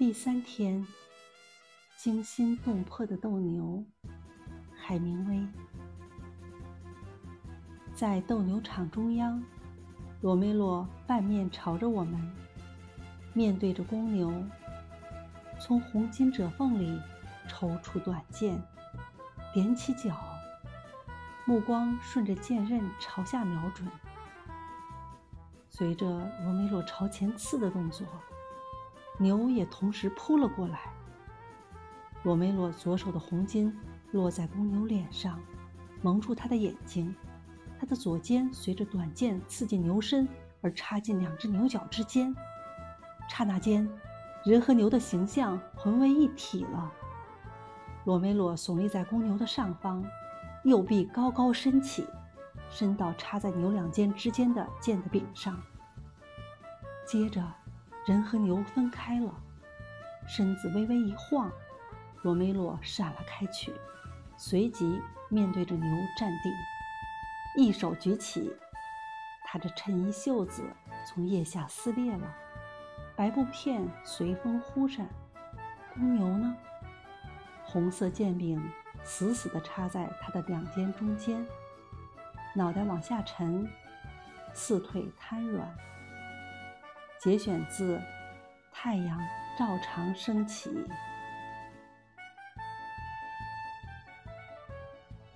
第三天，惊心动魄的斗牛，海明威。在斗牛场中央，罗梅洛半面朝着我们，面对着公牛，从红金褶缝里抽出短剑，踮起脚，目光顺着剑刃朝下瞄准。随着罗梅洛朝前刺的动作，牛也同时扑了过来。罗梅洛左手的红巾落在公牛脸上，蒙住他的眼睛。他的左肩随着短剑刺进牛身而插进两只牛角之间，刹那间，人和牛的形象混为一体了。罗梅洛耸立在公牛的上方，右臂高高伸起，伸到插在牛两肩之间的剑的柄上。接着，人和牛分开了，身子微微一晃，罗梅洛闪了开去，随即面对着牛站定。一手举起，他的衬衣袖子从腋下撕裂了，白布片随风忽闪。公牛呢？红色剑柄死死地插在他的两肩中间，脑袋往下沉，四腿瘫软。节选自《太阳照常升起》。